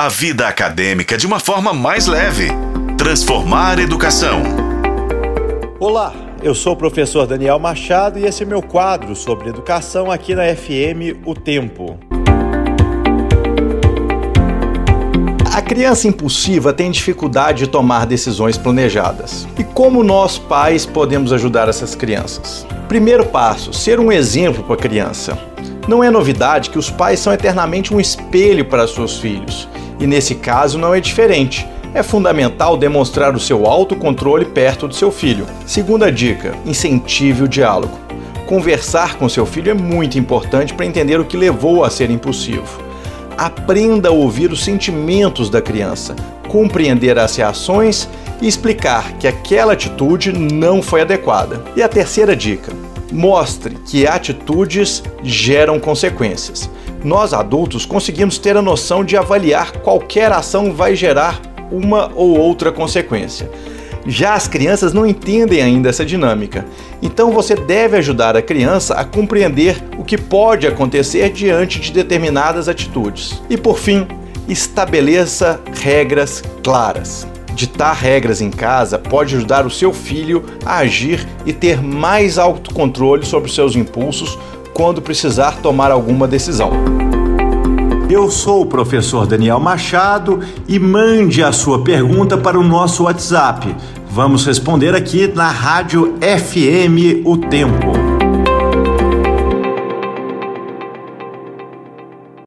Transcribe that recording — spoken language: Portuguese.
a vida acadêmica de uma forma mais leve. Transformar educação. Olá, eu sou o professor Daniel Machado e esse é meu quadro sobre educação aqui na FM O Tempo. A criança impulsiva tem dificuldade de tomar decisões planejadas. E como nós, pais, podemos ajudar essas crianças? Primeiro passo: ser um exemplo para a criança. Não é novidade que os pais são eternamente um espelho para seus filhos e nesse caso não é diferente. É fundamental demonstrar o seu autocontrole perto do seu filho. Segunda dica: incentive o diálogo. Conversar com seu filho é muito importante para entender o que levou a ser impulsivo. Aprenda a ouvir os sentimentos da criança, compreender as reações e explicar que aquela atitude não foi adequada. E a terceira dica: mostre que atitudes geram consequências nós adultos conseguimos ter a noção de avaliar qualquer ação vai gerar uma ou outra consequência. Já as crianças não entendem ainda essa dinâmica, então você deve ajudar a criança a compreender o que pode acontecer diante de determinadas atitudes. E por fim, estabeleça regras claras. Ditar regras em casa pode ajudar o seu filho a agir e ter mais autocontrole sobre seus impulsos quando precisar tomar alguma decisão. Eu sou o professor Daniel Machado e mande a sua pergunta para o nosso WhatsApp. Vamos responder aqui na Rádio FM O Tempo.